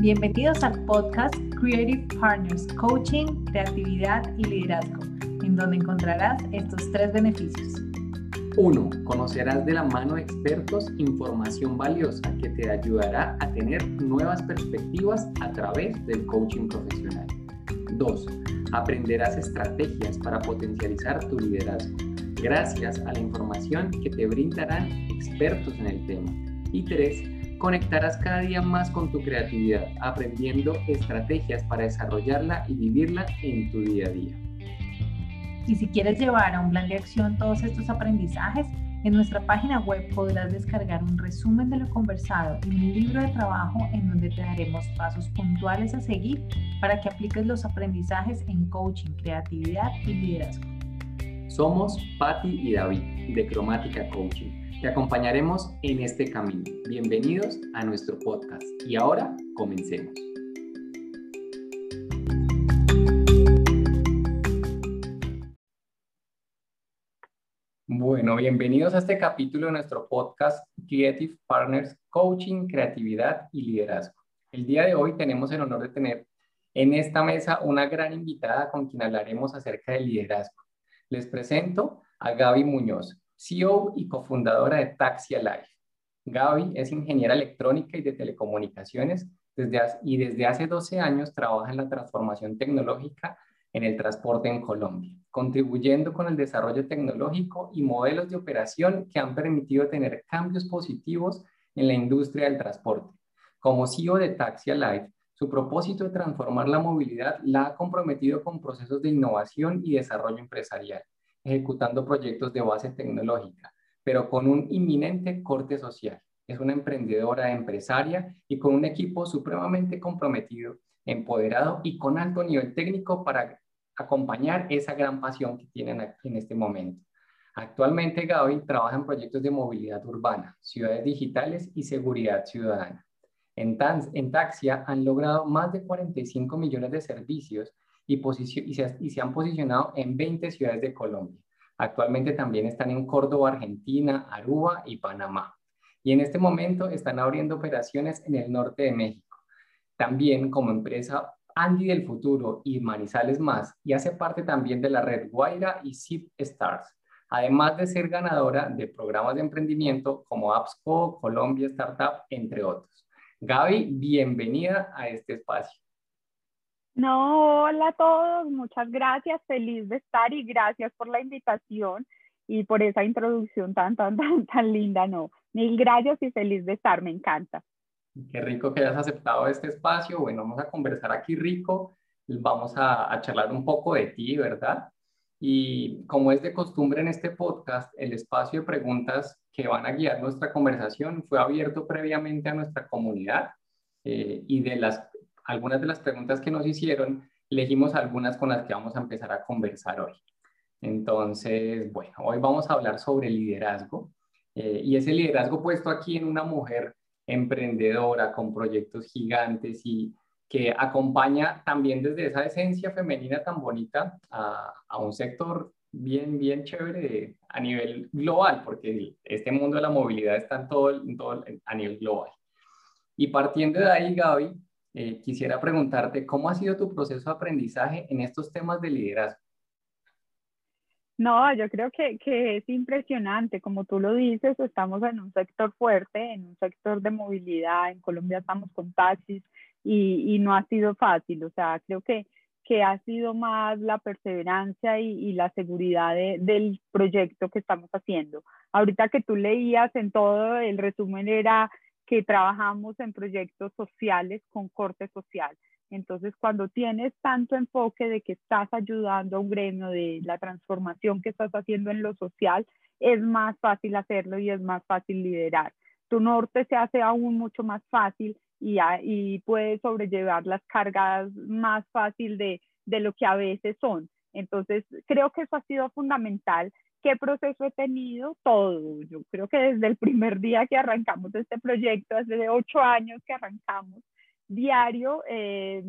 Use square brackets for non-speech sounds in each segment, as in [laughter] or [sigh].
Bienvenidos al podcast Creative Partners, Coaching, Creatividad y Liderazgo, en donde encontrarás estos tres beneficios. 1. Conocerás de la mano de expertos información valiosa que te ayudará a tener nuevas perspectivas a través del coaching profesional. 2. Aprenderás estrategias para potencializar tu liderazgo gracias a la información que te brindarán expertos en el tema. Y 3 conectarás cada día más con tu creatividad, aprendiendo estrategias para desarrollarla y vivirla en tu día a día. Y si quieres llevar a un plan de acción todos estos aprendizajes, en nuestra página web podrás descargar un resumen de lo conversado y un libro de trabajo en donde te daremos pasos puntuales a seguir para que apliques los aprendizajes en coaching, creatividad y liderazgo. Somos Patti y David de Cromática Coaching te acompañaremos en este camino. Bienvenidos a nuestro podcast y ahora comencemos. Bueno, bienvenidos a este capítulo de nuestro podcast Creative Partners Coaching, Creatividad y Liderazgo. El día de hoy tenemos el honor de tener en esta mesa una gran invitada con quien hablaremos acerca del liderazgo. Les presento a Gaby Muñoz. CEO y cofundadora de Taxi Alive. Gaby es ingeniera electrónica y de telecomunicaciones desde, y desde hace 12 años trabaja en la transformación tecnológica en el transporte en Colombia, contribuyendo con el desarrollo tecnológico y modelos de operación que han permitido tener cambios positivos en la industria del transporte. Como CEO de Taxi Alive, su propósito de transformar la movilidad la ha comprometido con procesos de innovación y desarrollo empresarial ejecutando proyectos de base tecnológica, pero con un inminente corte social. Es una emprendedora empresaria y con un equipo supremamente comprometido, empoderado y con alto nivel técnico para acompañar esa gran pasión que tienen en este momento. Actualmente Gaby trabaja en proyectos de movilidad urbana, ciudades digitales y seguridad ciudadana. En Taxia han logrado más de 45 millones de servicios y, se, han posicionado en 20 ciudades de Colombia. Actualmente también están en Córdoba, Argentina, Aruba y Panamá. Y en este momento están abriendo operaciones en el norte de México. También como empresa Andy del Futuro y Manizales Más y hace parte también de la red Guaira y Zip Stars, además de ser ganadora de programas de emprendimiento como AppsCo, Colombia Startup, entre otros. Gaby, bienvenida a este espacio. No, hola a todos, muchas gracias, feliz de estar y gracias por la invitación y por esa introducción tan, tan, [laughs] tan, tan linda, no. Mil gracias y feliz de estar, me encanta. Qué rico que hayas aceptado este espacio. Bueno, vamos a conversar aquí rico, vamos a, charlar un poco de ti, ¿verdad? Y como es de costumbre en este podcast, el espacio de preguntas que van a guiar nuestra conversación fue abierto previamente a nuestra comunidad eh, y de las algunas de las preguntas que nos hicieron, elegimos algunas con las que vamos a empezar a conversar hoy. Entonces, bueno, hoy vamos a hablar sobre liderazgo eh, y ese liderazgo puesto aquí en una mujer emprendedora con proyectos gigantes y que acompaña también desde esa esencia femenina tan bonita a, a un sector bien, bien chévere a nivel global, porque este mundo de la movilidad está en todo, en todo a nivel global. Y partiendo de ahí, Gaby, eh, quisiera preguntarte, ¿cómo ha sido tu proceso de aprendizaje en estos temas de liderazgo? No, yo creo que, que, es impresionante, como tú lo dices, estamos en un sector fuerte, en un sector de movilidad, en Colombia estamos con taxis y, y no ha sido fácil, o sea, creo que, que ha sido más la perseverancia y, la seguridad de, del proyecto que estamos haciendo. Ahorita que tú leías en todo, el resumen era que trabajamos en proyectos sociales con corte social. Entonces, cuando tienes tanto enfoque de que estás ayudando a un gremio, de la transformación que estás haciendo en lo social, es más fácil hacerlo y es más fácil liderar. Tu norte se hace aún mucho más fácil y, y puedes sobrellevar las cargas más fácil de, de lo que a veces son. Entonces, creo que eso ha sido fundamental ¿Qué proceso he tenido? Todo. Yo creo que desde el primer día que arrancamos este proyecto, hace ocho años que arrancamos diario, eh,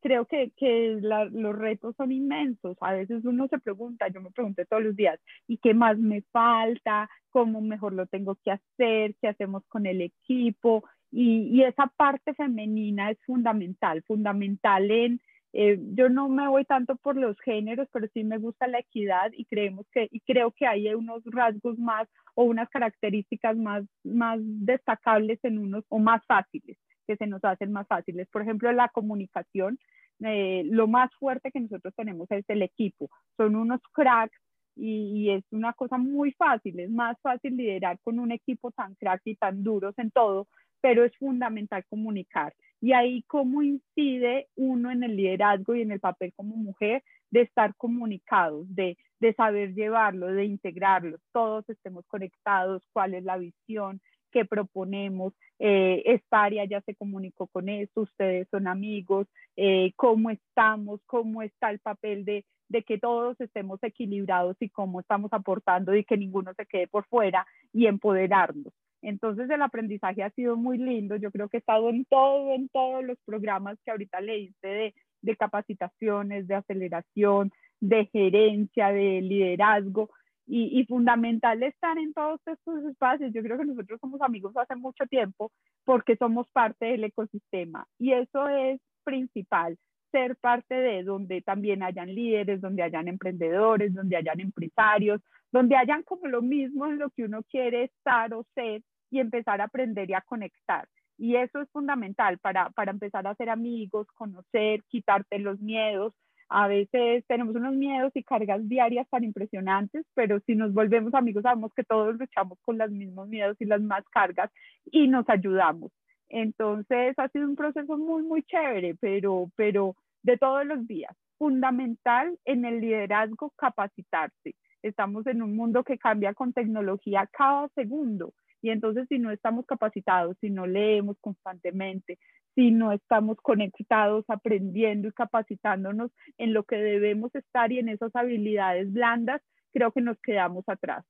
creo que, que los retos son inmensos. A veces uno se pregunta, yo me pregunté todos los días, ¿y qué más me falta? ¿Cómo mejor lo tengo que hacer? ¿Qué hacemos con el equipo? y, esa parte femenina es fundamental, fundamental en, eh, yo no me voy tanto por los géneros, pero sí me gusta la equidad y creemos que, y creo que hay unos rasgos más o unas características más, más destacables en unos o más fáciles, que se nos hacen más fáciles. Por ejemplo, la comunicación, eh, lo más fuerte que nosotros tenemos es el equipo. Son unos cracks y, es una cosa muy fácil, es más fácil liderar con un equipo tan crack y tan duros en todo, pero es fundamental comunicar. Y ahí cómo incide uno en el liderazgo y en el papel como mujer de estar comunicados, de, de saber llevarlo, de integrarlo, todos estemos conectados, cuál es la visión, qué proponemos, eh, esta área ya se comunicó con esto, ustedes son amigos, eh, cómo estamos, cómo está el papel de, de que todos estemos equilibrados y cómo estamos aportando y que ninguno se quede por fuera y empoderarnos. Entonces el aprendizaje ha sido muy lindo. Yo creo que he estado en todo, en todos los programas que ahorita leíste de, de capacitaciones, de aceleración, de gerencia, de liderazgo. Y, y, fundamental estar en todos estos espacios. Yo creo que nosotros somos amigos hace mucho tiempo porque somos parte del ecosistema y eso es principal, ser parte de donde también hayan líderes, donde hayan emprendedores, donde hayan empresarios, donde hayan como lo mismo en lo que uno quiere estar o ser y empezar a aprender y a conectar. Y eso es fundamental para, para empezar a ser amigos, conocer, quitarte los miedos. A veces tenemos unos miedos y cargas diarias tan impresionantes, pero si nos volvemos amigos sabemos que todos luchamos con los mismos miedos y las más cargas y nos ayudamos. Entonces ha sido un proceso muy, muy chévere, pero, pero de todos los días. Fundamental en el liderazgo capacitarse Estamos en un mundo que cambia con tecnología cada segundo. Y entonces si no estamos capacitados, si no leemos constantemente, si no estamos conectados, aprendiendo y capacitándonos en lo que debemos estar y en esas habilidades blandas, creo que nos quedamos atrás.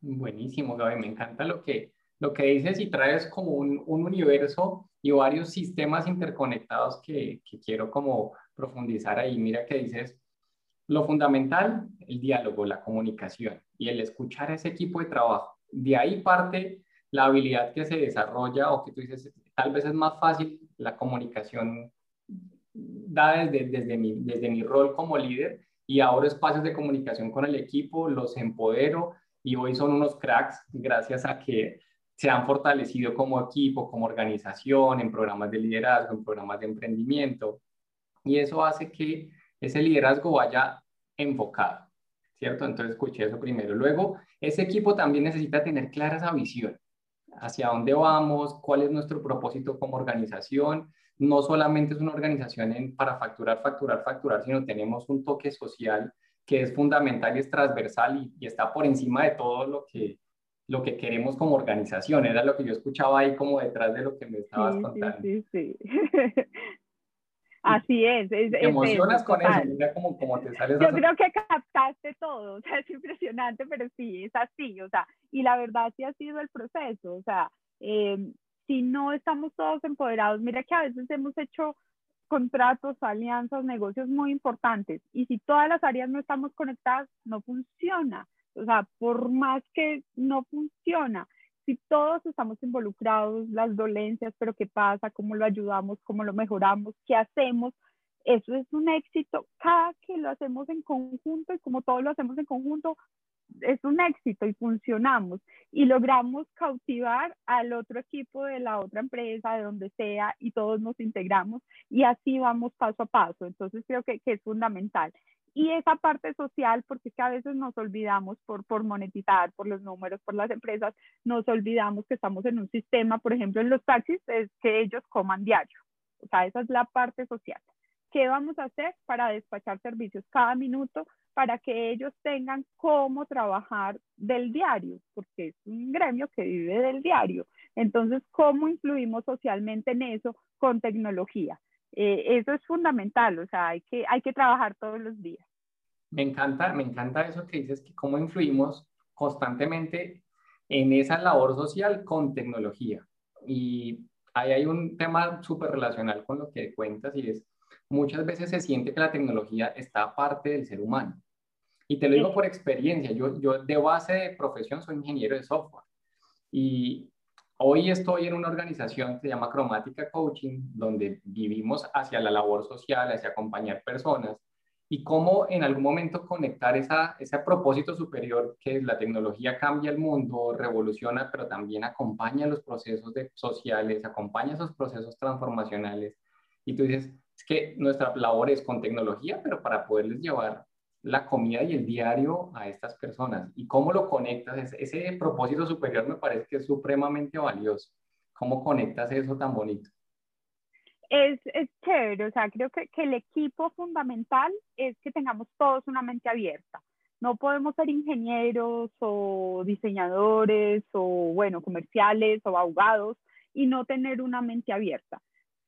Buenísimo, Gaby. Me encanta lo que, lo que dices y traes como un, un universo y varios sistemas interconectados que, que, quiero como profundizar ahí. Mira que dices lo fundamental, el diálogo, la comunicación y el escuchar a ese equipo de trabajo. De ahí parte la habilidad que se desarrolla o que tú dices, tal vez es más fácil la comunicación da desde, desde, mi, desde mi rol como líder y ahora espacios de comunicación con el equipo, los empodero y hoy son unos cracks gracias a que se han fortalecido como equipo, como organización, en programas de liderazgo, en programas de emprendimiento. Y eso hace que ese liderazgo vaya enfocado, ¿cierto? Entonces escuché eso primero. Luego, ese equipo también necesita tener clara esa visión, hacia dónde vamos, cuál es nuestro propósito como organización. No solamente es una organización para facturar, facturar, facturar, sino tenemos un toque social que es fundamental y es transversal y, está por encima de todo lo que, lo que queremos como organización. Era lo que yo escuchaba ahí como detrás de lo que me estabas contando. Sí, sí, sí. [laughs] Así es. es te emocionas con eso, mira cómo, cómo te sales. Yo creo que captaste todo, o sea, es impresionante, pero sí, es así, o sea, y la verdad sí ha sido el proceso, o sea, eh, si no estamos todos empoderados, mira que a veces hemos hecho contratos, alianzas, negocios muy importantes, y si todas las áreas no estamos conectadas, no funciona, o sea, por más que no funciona, si todos estamos involucrados, las dolencias, pero qué pasa, cómo lo ayudamos, cómo lo mejoramos, qué hacemos, eso es un éxito. Cada que lo hacemos en conjunto y como todos lo hacemos en conjunto, es un éxito y funcionamos y logramos cautivar al otro equipo de la otra empresa, de donde sea, y todos nos integramos y así vamos paso a paso. Entonces creo que, que es fundamental. Y esa parte social, porque es que a veces nos olvidamos por, por monetizar, por los números, por las empresas, nos olvidamos que estamos en un sistema, por ejemplo, en los taxis, es que ellos coman diario. O sea, esa es la parte social. ¿Qué vamos a hacer para despachar servicios cada minuto para que ellos tengan cómo trabajar del diario? Porque es un gremio que vive del diario. Entonces, ¿cómo influimos socialmente en eso con tecnología? Eh, eso es fundamental, o sea, hay que, hay que trabajar todos los días. Me encanta, me encanta eso que dices, que cómo influimos constantemente en esa labor social con tecnología. Y ahí hay un tema súper relacional con lo que cuentas y es, muchas veces se siente que la tecnología está aparte del ser humano. Y te lo digo por experiencia, yo, yo de base de profesión soy ingeniero de software. Y Hoy estoy en una organización que se llama Cromática Coaching, donde vivimos hacia la labor social, hacia acompañar personas y cómo en algún momento conectar esa, ese propósito superior que la tecnología cambia el mundo, revoluciona, pero también acompaña los procesos de, sociales, acompaña esos procesos transformacionales. Y tú dices, es que nuestra labor es con tecnología, pero para poderles llevar la comida y el diario a estas personas. ¿Y cómo lo conectas? Ese propósito superior me parece que es supremamente valioso. ¿Cómo conectas eso tan bonito? Es, es chévere, o sea, creo que, que el equipo fundamental es que tengamos todos una mente abierta. No podemos ser ingenieros o diseñadores o, bueno, comerciales o abogados y no tener una mente abierta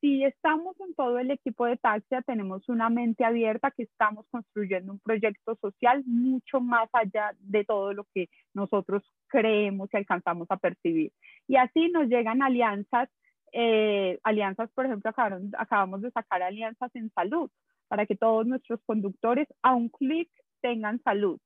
si estamos en todo el equipo de Taxia, tenemos una mente abierta que estamos construyendo un proyecto social mucho más allá de todo lo que nosotros creemos y alcanzamos a percibir. Y así nos llegan alianzas, eh, alianzas, por ejemplo, acabamos de sacar alianzas en salud para que todos nuestros conductores a un clic tengan salud.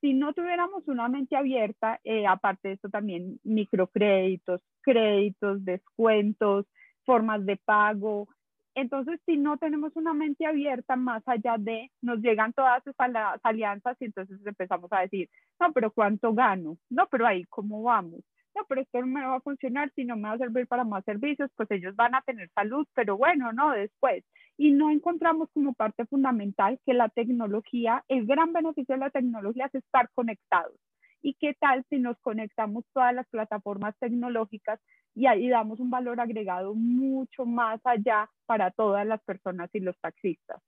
Si no tuviéramos una mente abierta, eh, aparte de esto también microcréditos, créditos, descuentos, formas de pago. Entonces, si no tenemos una mente abierta más allá de, nos llegan todas esas alianzas y entonces empezamos a decir, no, pero ¿cuánto gano? No, pero ahí, ¿cómo vamos? No, pero esto no me va a funcionar, si no me va a servir para más servicios, pues ellos van a tener salud, pero bueno, no, después. Y no encontramos como parte fundamental que la tecnología, el gran beneficio de la tecnología es estar conectados. ¿Y qué tal si nos conectamos todas las plataformas tecnológicas y ahí damos un valor agregado mucho más allá para todas las personas y los taxistas?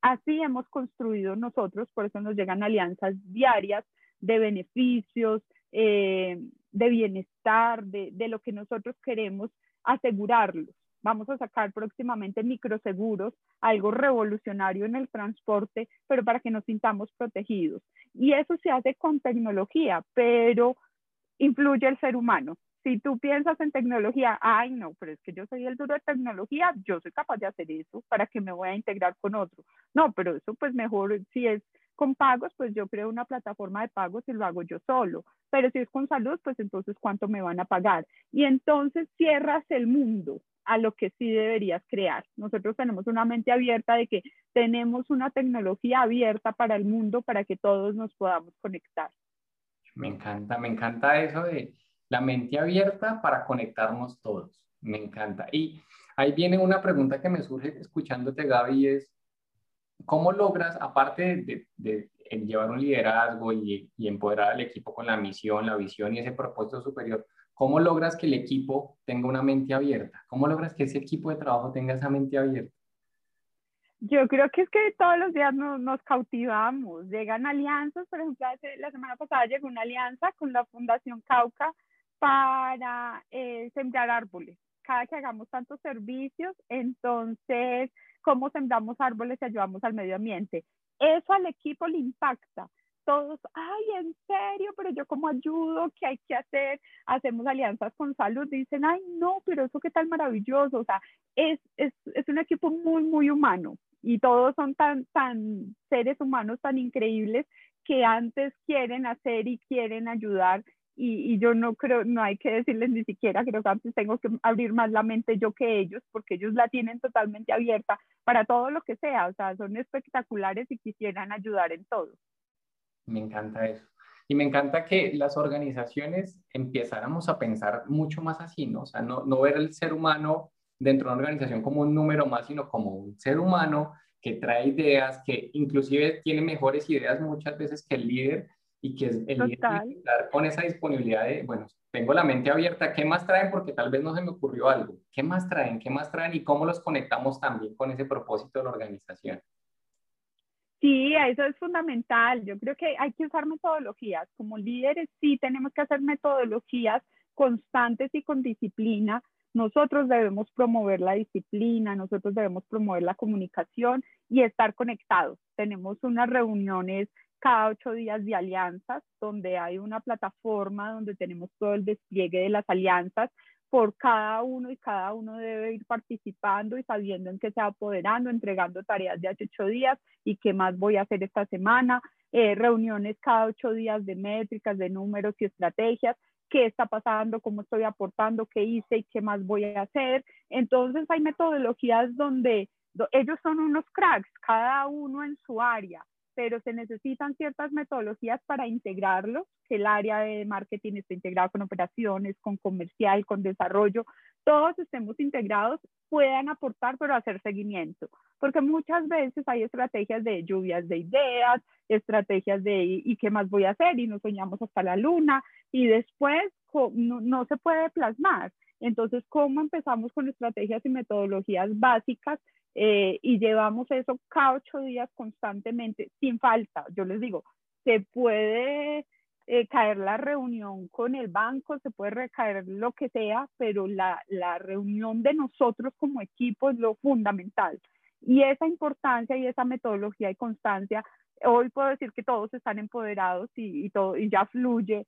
Así hemos construido nosotros, por eso nos llegan alianzas diarias de beneficios, eh, de bienestar, de, de lo que nosotros queremos asegurarlos. Vamos a sacar próximamente microseguros, algo revolucionario en el transporte, pero para que nos sintamos protegidos. Y eso se hace con tecnología, pero influye el ser humano. Si tú piensas en tecnología, ay no, pero es que yo soy el duro de tecnología, yo soy capaz de hacer eso, ¿para que me voy a integrar con otro? No, pero eso pues mejor si es con pagos, pues yo creo una plataforma de pagos y lo hago yo solo. Pero si es con salud, pues entonces cuánto me van a pagar. Y entonces cierras el mundo a lo que sí deberías crear. Nosotros tenemos una mente abierta de que tenemos una tecnología abierta para el mundo para que todos nos podamos conectar. Me encanta, me encanta eso de la mente abierta para conectarnos todos. Me encanta. Y ahí viene una pregunta que me surge escuchándote, Gaby, es, ¿cómo logras, aparte de, llevar un liderazgo y, y empoderar al equipo con la misión, la visión y ese propósito superior, ¿Cómo logras que el equipo tenga una mente abierta? ¿Cómo logras que ese equipo de trabajo tenga esa mente abierta? Yo creo que es que todos los días nos, cautivamos, llegan alianzas, por ejemplo, la semana pasada llegó una alianza con la Fundación Cauca para eh, sembrar árboles. Cada que hagamos tantos servicios, entonces, ¿cómo sembramos árboles y ayudamos al medio ambiente? Eso al equipo le impacta todos, ay, en serio, pero yo como ayudo, ¿qué hay que hacer? Hacemos alianzas con salud, dicen, ay, no, pero eso qué tal maravilloso, o sea, es, es, es un equipo muy, muy humano y todos son tan, tan seres humanos tan increíbles que antes quieren hacer y quieren ayudar y, y, yo no creo, no hay que decirles ni siquiera, creo que antes tengo que abrir más la mente yo que ellos, porque ellos la tienen totalmente abierta para todo lo que sea, o sea, son espectaculares y quisieran ayudar en todo. Me encanta eso. Y me encanta que las organizaciones empezáramos a pensar mucho más así, ¿no? O sea, no, no ver el ser humano dentro de una organización como un número más, sino como un ser humano que trae ideas, que inclusive tiene mejores ideas muchas veces que el líder y que es el líder con esa disponibilidad de, bueno, tengo la mente abierta, ¿qué más traen? Porque tal vez no se me ocurrió algo. ¿Qué más traen? ¿Qué más traen? Y cómo los conectamos también con ese propósito de la organización. Sí, eso es fundamental. Yo creo que hay que usar metodologías. Como líderes sí tenemos que hacer metodologías constantes y con disciplina. Nosotros debemos promover la disciplina, nosotros debemos promover la comunicación y estar conectados. Tenemos unas reuniones cada ocho días de alianzas, donde hay una plataforma donde tenemos todo el despliegue de las alianzas por cada uno y cada uno debe ir participando y sabiendo en qué se va apoderando, entregando tareas de hace ocho días y qué más voy a hacer esta semana, eh, reuniones cada ocho días de métricas, de números y estrategias. qué está pasando, cómo estoy aportando, qué hice y qué más voy a hacer. Entonces hay metodologías donde ellos son unos cracks, cada uno en su área, pero se necesitan ciertas metodologías para integrarlos, que el área de marketing esté integrado con operaciones, con comercial, con desarrollo, todos estemos integrados, puedan aportar, pero hacer seguimiento, porque muchas veces hay estrategias de lluvias de ideas, estrategias de ¿y qué más voy a hacer? Y nos soñamos hasta la luna y después no, no se puede plasmar. Entonces, ¿cómo empezamos con estrategias y metodologías básicas eh, y llevamos eso cada ocho días constantemente, sin falta? Yo les digo, se puede eh, caer la reunión con el banco, se puede recaer lo que sea, pero la, la reunión de nosotros como equipo es lo fundamental. Y esa importancia y esa metodología y constancia, hoy puedo decir que todos están empoderados y, y todo, y ya fluye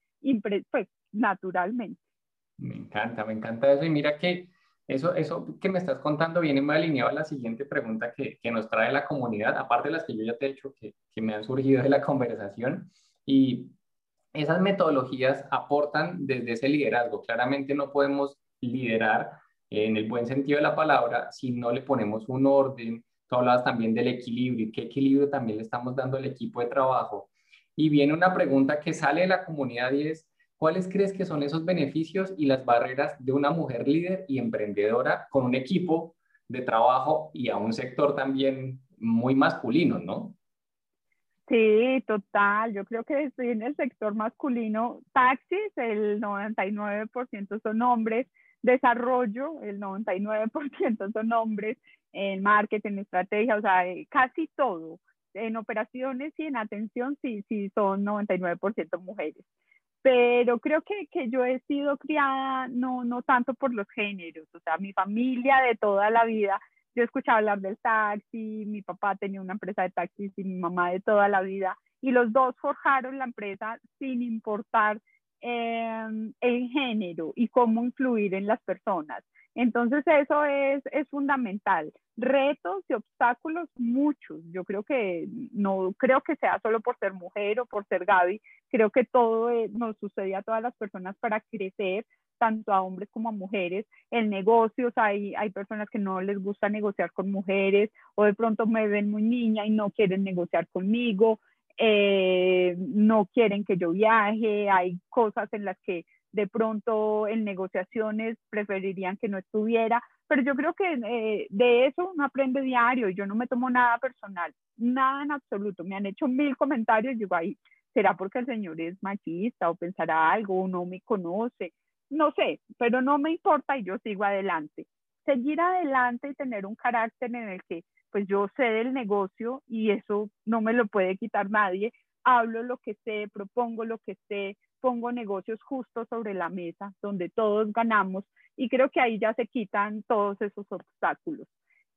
pues, naturalmente. Me encanta, me encanta eso. Y mira que eso, eso que me estás contando viene muy alineado a la siguiente pregunta que, que nos trae la comunidad, aparte de las que yo ya te he hecho, que, que me han surgido de la conversación. Y esas metodologías aportan desde ese liderazgo. Claramente no podemos liderar en el buen sentido de la palabra si no le ponemos un orden. Tú hablabas también del equilibrio y qué equilibrio también le estamos dando al equipo de trabajo. Y viene una pregunta que sale de la comunidad y es, ¿Cuáles crees que son esos beneficios y las barreras de una mujer líder y emprendedora con un equipo de trabajo y a un sector también muy masculino, no? Sí, total. Yo creo que estoy en el sector masculino. Taxis, el 99% son hombres. Desarrollo, el 99% son hombres. En marketing, estrategia, o sea, eh, casi todo. En operaciones y en atención, sí, sí, son 99% mujeres pero creo que, que, yo he sido criada no, no tanto por los géneros, o sea, mi familia de toda la vida, yo escuchaba hablar del taxi, mi papá tenía una empresa de taxis y mi mamá de toda la vida, y los dos forjaron la empresa sin importar eh, el género y cómo influir en las personas. Entonces eso es, es fundamental. Retos y obstáculos muchos. Yo creo que no creo que sea solo por ser mujer o por ser Gaby. Creo que todo eh, nos sucede a todas las personas para crecer, tanto a hombres como a mujeres. En negocios hay, hay personas que no les gusta negociar con mujeres o de pronto me ven muy niña y no quieren negociar conmigo. Eh, no quieren que yo viaje. Hay cosas en las que de pronto en negociaciones preferirían que no estuviera, pero yo creo que eh, de eso uno aprende diario yo no me tomo nada personal, nada en absoluto. Me han hecho mil comentarios digo, ahí, ¿será porque el señor es machista o pensará algo o no me conoce? No sé, pero no me importa y yo sigo adelante. Seguir adelante y tener un carácter en el que pues yo sé del negocio y eso no me lo puede quitar nadie, hablo lo que sé, propongo lo que sé, pongo negocios justos sobre la mesa donde todos ganamos y creo que ahí ya se quitan todos esos obstáculos.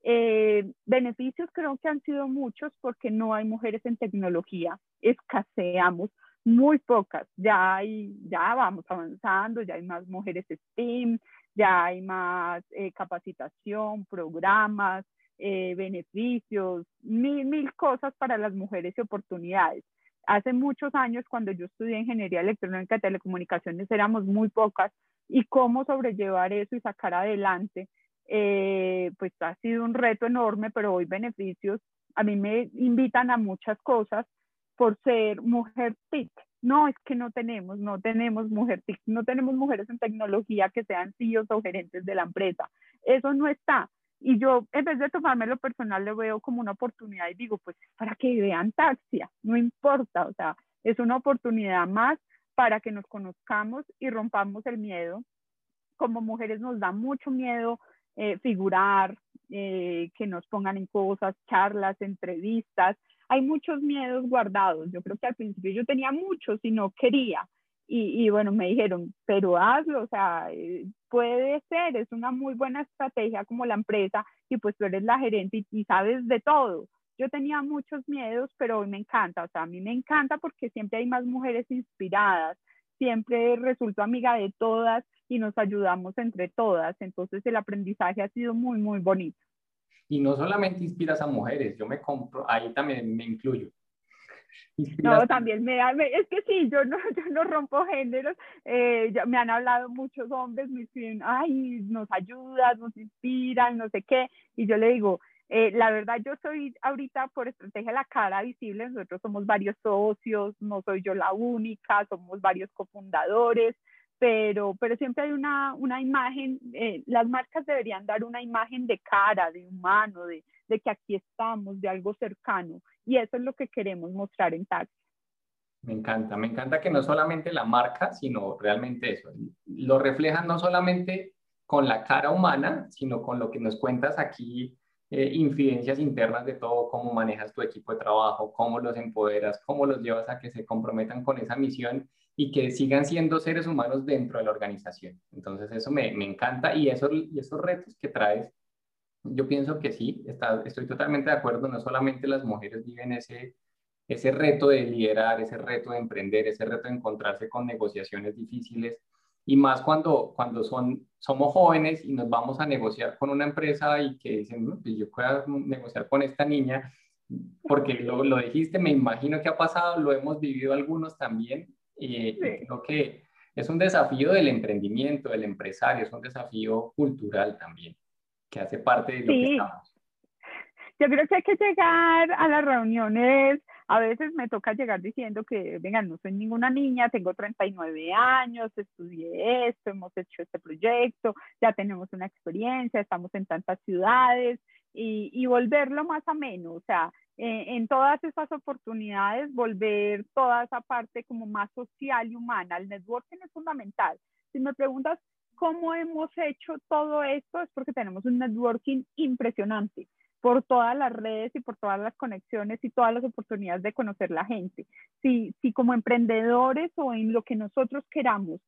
Eh, beneficios creo que han sido muchos porque no hay mujeres en tecnología, escaseamos muy pocas, ya hay, ya vamos avanzando, ya hay más mujeres STEAM, ya hay más eh, capacitación, programas, eh, beneficios, mil, mil cosas para las mujeres y oportunidades hace muchos años, cuando yo estudié ingeniería electrónica y telecomunicaciones, éramos muy pocas y cómo sobrellevar eso y sacar adelante, eh, pues ha sido un reto enorme, pero hoy beneficios. A mí me invitan a muchas cosas por ser mujer TIC. No, es que no tenemos, no tenemos mujer TIC, no tenemos mujeres en tecnología que sean CEOs o gerentes de la empresa. Eso no está. Y yo, en vez de tomarme lo personal, lo veo como una oportunidad y digo, pues para que vean taxia, no importa, o sea, es una oportunidad más para que nos conozcamos y rompamos el miedo. Como mujeres nos da mucho miedo eh, figurar, eh, que nos pongan en cosas, charlas, entrevistas. Hay muchos miedos guardados. Yo creo que al principio yo tenía muchos y no quería. Y, y, bueno, me dijeron, pero hazlo, o sea, eh, puede ser, es una muy buena estrategia como la empresa y pues tú eres la gerente y, sabes de todo. Yo tenía muchos miedos, pero hoy me encanta, o sea, a mí me encanta porque siempre hay más mujeres inspiradas, siempre resulto amiga de todas y nos ayudamos entre todas, entonces el aprendizaje ha sido muy, muy bonito. Y no solamente inspiras a mujeres, yo me compro, ahí también me incluyo No, también me, es que sí, yo no, [laughs] yo no rompo géneros, eh, me han hablado muchos hombres, me escriben, ay, nos ayudas, nos inspiran, no sé qué, y yo le digo, eh, la verdad, yo soy ahorita por estrategia la cara visible, nosotros somos varios socios, no soy yo la única, somos varios cofundadores, pero, pero siempre hay una, una imagen, eh, las marcas deberían dar una imagen de cara, de humano, de, de que aquí estamos, de algo cercano, y eso es lo que queremos mostrar en Taxi. Me encanta, me encanta que no solamente la marca, sino realmente eso, lo reflejan no solamente con la cara humana, sino con lo que nos cuentas aquí eh, infidencias internas de todo, cómo manejas tu equipo de trabajo, cómo los empoderas, cómo los llevas a que se comprometan con esa misión y que sigan siendo seres humanos dentro de la organización. Entonces eso me, me encanta y, eso, y esos retos que traes, yo pienso que sí, está, estoy totalmente de acuerdo, no solamente las mujeres viven ese, ese reto de liderar, ese reto de emprender, ese reto de encontrarse con negociaciones difíciles, y más cuando, cuando son, somos jóvenes y nos vamos a negociar con una empresa y que dicen, pues yo puedo negociar con esta niña, porque lo, lo, dijiste, me imagino que ha pasado, lo hemos vivido algunos también, y creo que es un desafío del emprendimiento, del empresario, es un desafío cultural también, que hace parte de lo que estamos. Yo creo que hay que llegar a las reuniones a veces me toca llegar diciendo que, venga, no soy ninguna niña, tengo 39 años, estudié esto, hemos hecho este proyecto, ya tenemos una experiencia, estamos en tantas ciudades y, y volverlo más ameno, o sea, eh, en todas esas oportunidades volver toda esa parte como más social y humana. El networking es fundamental. Si me preguntas cómo hemos hecho todo esto, es porque tenemos un networking impresionante por todas las redes y por todas las conexiones y todas las oportunidades de conocer la gente. Si, si como emprendedores o en lo que nosotros queramos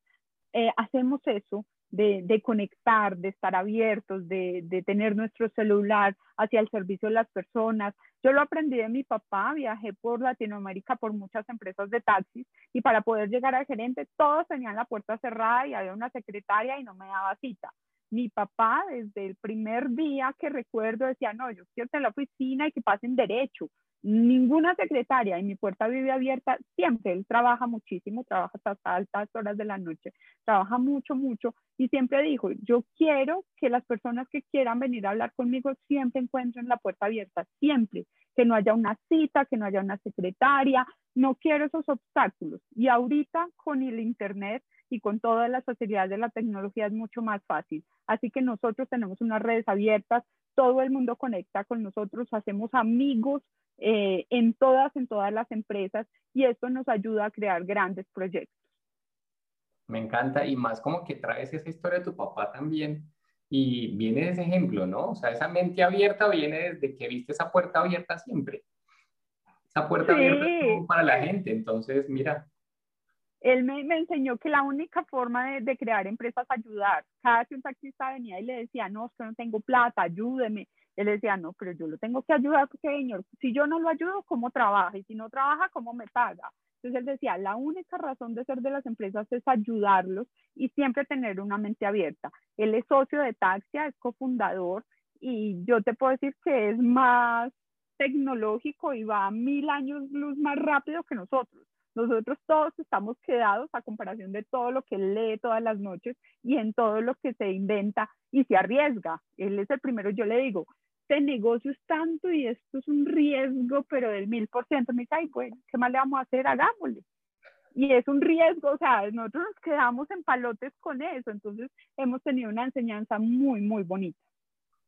eh, hacemos eso, de, conectar, de estar abiertos, de, de, tener nuestro celular hacia el servicio de las personas. Yo lo aprendí de mi papá, viajé por Latinoamérica por muchas empresas de taxis y para poder llegar al gerente todos tenían la puerta cerrada y había una secretaria y no me daba cita mi papá desde el primer día que recuerdo decía, no, yo quiero en la oficina y que pasen derecho. Ninguna secretaria y mi puerta vive abierta siempre. Él trabaja muchísimo, trabaja hasta altas horas de la noche, trabaja mucho, mucho y siempre dijo, yo quiero que las personas que quieran venir a hablar conmigo siempre encuentren la puerta abierta, siempre, que no haya una cita, que no haya una secretaria, no quiero esos obstáculos. Y ahorita con el Internet y con todas las facilidades de la tecnología es mucho más fácil. Así que nosotros tenemos unas redes abiertas, todo el mundo conecta con nosotros, hacemos amigos eh, en todas, en todas las empresas y esto nos ayuda a crear grandes proyectos. Me encanta y más como que traes esa historia de tu papá también y viene ese ejemplo, ¿no? O sea, esa mente abierta viene desde que viste esa puerta abierta siempre. Esa puerta abierta para la gente, entonces mira, él me, enseñó que la única forma de, crear empresas es ayudar. Cada vez que un taxista venía y le decía, no, es que no tengo plata, ayúdeme. Él decía, no, pero yo lo tengo que ayudar señor, si yo no lo ayudo, ¿cómo trabaja? Y si no trabaja, ¿cómo me paga? Entonces él decía, la única razón de ser de las empresas es ayudarlos y siempre tener una mente abierta. Él es socio de Taxia, es cofundador y yo te puedo decir que es más tecnológico y va mil años luz más rápido que nosotros. Nosotros todos estamos quedados a comparación de todo lo que lee todas las noches y en todo lo que se inventa y se arriesga. Él es el primero, yo le digo, este negocio es tanto y esto es un riesgo, pero del mil por ciento. Me dice, ay, bueno, ¿qué más le vamos a hacer? Hagámosle. Y es un riesgo, o sea, nosotros nos quedamos en palotes con eso. Entonces, hemos tenido una enseñanza muy, muy bonita.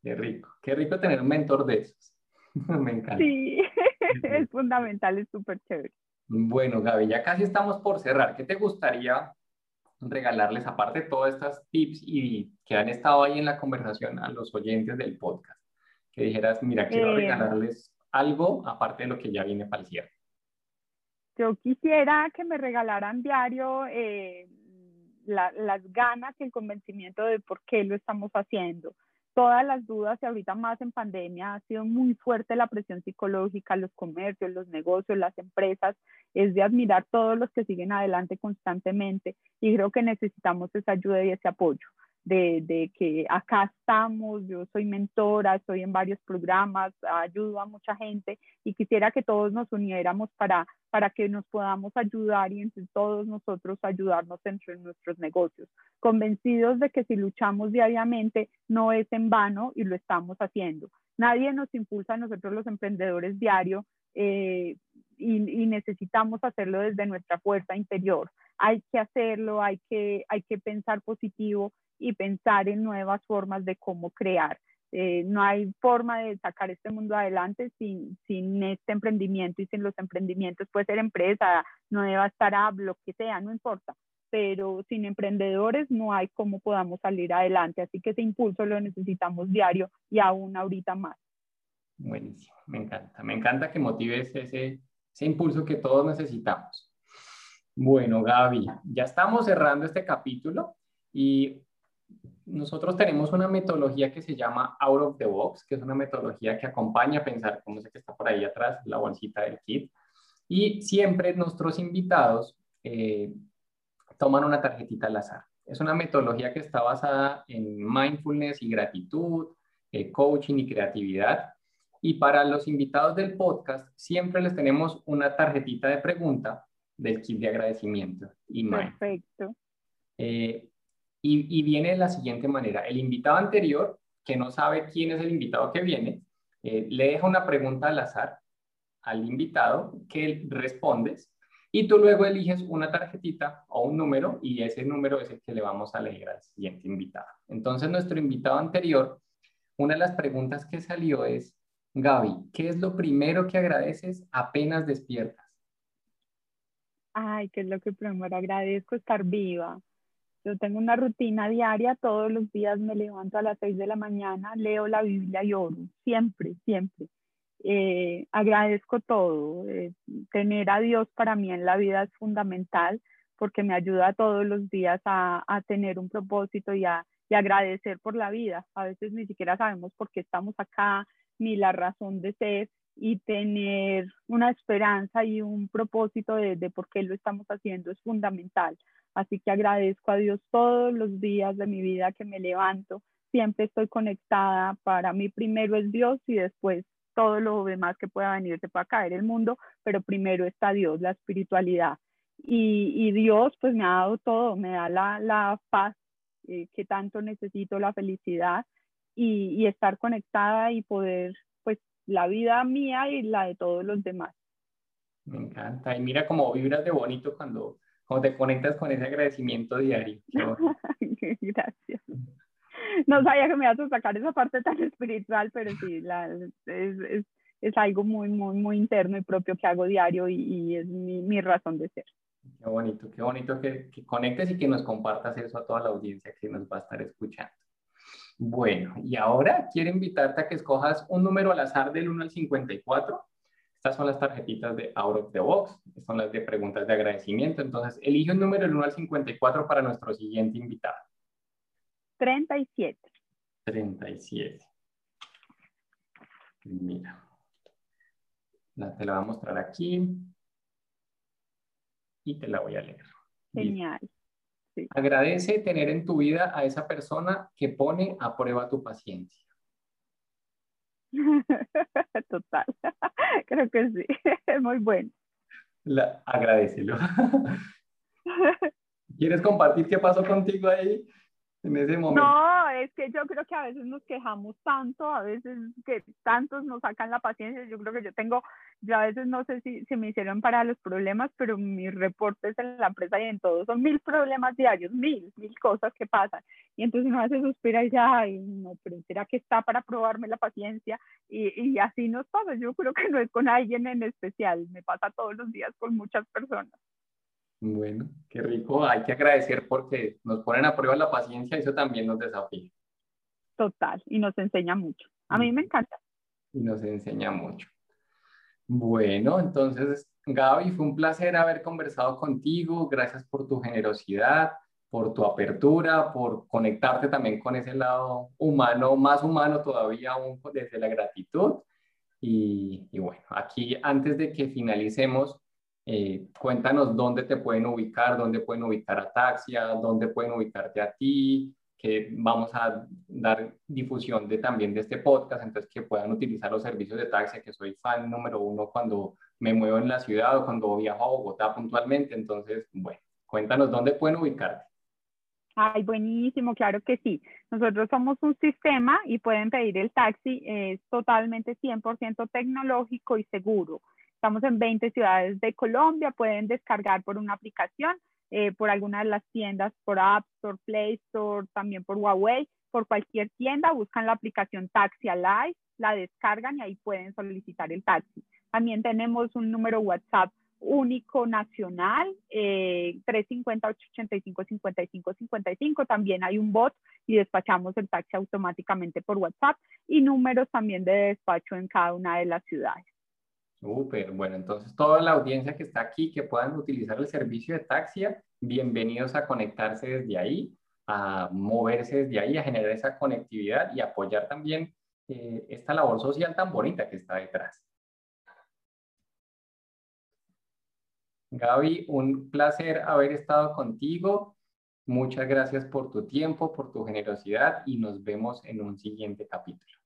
Qué rico, qué rico tener un mentor de esos. [laughs] Me encanta. [laughs] Sí, es fundamental, es súper chévere. Bueno, Gaby, ya casi estamos por cerrar. ¿Qué te gustaría regalarles, aparte de todos estos tips y que han estado ahí en la conversación a los oyentes del podcast? Que dijeras, mira, quiero eh, regalarles algo aparte de lo que ya viene para el cierre. Yo quisiera que me regalaran diario eh, las ganas y el convencimiento de por qué lo estamos haciendo todas las dudas y ahorita más en pandemia ha sido muy fuerte la presión psicológica, los comercios, los negocios, las empresas, es de admirar todos los que siguen adelante constantemente y creo que necesitamos esa ayuda y ese apoyo de, que acá estamos, yo soy mentora, estoy en varios programas, ayudo a mucha gente y quisiera que todos nos uniéramos para, para que nos podamos ayudar y entre todos nosotros ayudarnos entre nuestros negocios, convencidos de que si luchamos diariamente no es en vano y lo estamos haciendo. Nadie nos impulsa a nosotros los emprendedores diario eh, y, necesitamos hacerlo desde nuestra fuerza interior. Hay que hacerlo, hay que, hay que pensar positivo y pensar en nuevas formas de cómo crear. Eh, no hay forma de sacar este mundo adelante sin, sin este emprendimiento y sin los emprendimientos. Puede ser empresa, no deba estar a lo que sea, no importa. Pero sin emprendedores no hay cómo podamos salir adelante. Así que ese impulso lo necesitamos diario y aún ahorita más. Buenísimo, me encanta. Me encanta que motives ese, ese impulso que todos necesitamos. Bueno, Gaby, ya estamos cerrando este capítulo y nosotros tenemos una metodología que se llama Out of the Box, que es una metodología que acompaña a pensar, como sé que está por ahí atrás, la bolsita del kit. Y siempre nuestros invitados eh, toman una tarjetita al azar. Es una metodología que está basada en mindfulness y gratitud, eh, coaching y creatividad. Y para los invitados del podcast, siempre les tenemos una tarjetita de pregunta del kit de agradecimiento. Y Perfecto. Eh, y, viene de la siguiente manera. El invitado anterior, que no sabe quién es el invitado que viene, eh, le deja una pregunta al azar al invitado que respondes y tú luego eliges una tarjetita o un número y ese número es el que le vamos a leer al siguiente invitado. Entonces, nuestro invitado anterior, una de las preguntas que salió es, Gaby, ¿qué es lo primero que agradeces apenas despiertas? Ay, ¿qué es lo que primero agradezco? Estar viva. Yo tengo una rutina diaria, todos los días me levanto a las 6 de la mañana, leo la Biblia y oro, siempre, siempre. Eh, agradezco todo. Eh, tener a Dios para mí en la vida es fundamental porque me ayuda todos los días a, a tener un propósito y a y agradecer por la vida. A veces ni siquiera sabemos por qué estamos acá, ni la razón de ser, y tener una esperanza y un propósito de, de por qué lo estamos haciendo es fundamental. Así que agradezco a Dios todos los días de mi vida que me levanto. Siempre estoy conectada. Para mí primero es Dios y después todo lo demás que pueda venirse para caer el mundo, pero primero está Dios, la espiritualidad. Y, Dios pues me ha dado todo, me da la, paz eh, que tanto necesito, la felicidad y, y estar conectada y poder pues la vida mía y la de todos los demás. Me encanta. Y mira cómo vibras de bonito cuando cómo te conectas con ese agradecimiento diario. [laughs] Gracias. No sabía que me ibas a sacar esa parte tan [laughs] espiritual, pero sí, la, es, es, es, algo muy, muy, muy interno y propio que hago diario y, y es mi, mi, razón de ser. Qué bonito, qué bonito que, que conectes y que nos compartas eso a toda la audiencia que nos va a estar escuchando. Bueno, y ahora quiero invitarte a que escojas un número al azar del 1 al 54 estas son las tarjetitas de Out of the Box, son las de preguntas de agradecimiento. Entonces, elige un número del 1 al 54 para nuestro siguiente invitado. 37. 37. Mira. te la voy a mostrar aquí. Y te la voy a leer. Genial. Agradece tener en tu vida a esa persona que pone a prueba tu paciencia. [laughs] Total, [laughs] creo que sí, muy bueno. La, agradecelo. [laughs] ¿Quieres compartir qué pasó contigo ahí? En ese momento. No, es que yo creo que a veces nos quejamos tanto, a veces que tantos nos sacan la paciencia. Yo creo que yo tengo, yo a veces no sé si, se me hicieron para los problemas, pero mis reportes en la empresa y en todo son mil problemas diarios, mil, mil cosas que pasan. Y entonces uno a veces suspira y ya, ay, no, pero será que está para probarme la paciencia. Y, y así nos pasa. Yo creo que no es con alguien en especial, me pasa todos los días con muchas personas. Bueno, qué rico. Hay que agradecer porque nos ponen a prueba la paciencia y eso también nos desafía. Total, y nos enseña mucho. A mí me encanta. Y nos enseña mucho. Bueno, entonces, Gaby, fue un placer haber conversado contigo. Gracias por tu generosidad, por tu apertura, por conectarte también con ese lado humano, más humano todavía aún desde la gratitud. Y, y bueno, aquí antes de que finalicemos, eh, cuéntanos dónde te pueden ubicar, dónde pueden ubicar a Taxia, dónde pueden ubicarte a ti, que vamos a dar difusión de también de este podcast, entonces que puedan utilizar los servicios de taxi, que soy fan número uno cuando me muevo en la ciudad o cuando viajo a Bogotá puntualmente. Entonces, bueno, cuéntanos dónde pueden ubicarte. Ay, buenísimo, claro que sí. Nosotros somos un sistema y pueden pedir el taxi, es totalmente 100% tecnológico y seguro. Estamos en 20 ciudades de Colombia, pueden descargar por una aplicación, eh, por alguna de las tiendas, por App Store, Play Store, también por Huawei, por cualquier tienda, buscan la aplicación Taxi Alive, la descargan y ahí pueden solicitar el taxi. También tenemos un número WhatsApp único nacional, eh, 350-885-5555. También hay un bot y despachamos el taxi automáticamente por WhatsApp y números también de despacho en cada una de las ciudades. Súper, bueno, entonces toda la audiencia que está aquí, que puedan utilizar el servicio de Taxia, bienvenidos a conectarse desde ahí, a moverse desde ahí, a generar esa conectividad y apoyar también eh, esta labor social tan bonita que está detrás. Gaby, un placer haber estado contigo. Muchas gracias por tu tiempo, por tu generosidad y nos vemos en un siguiente capítulo.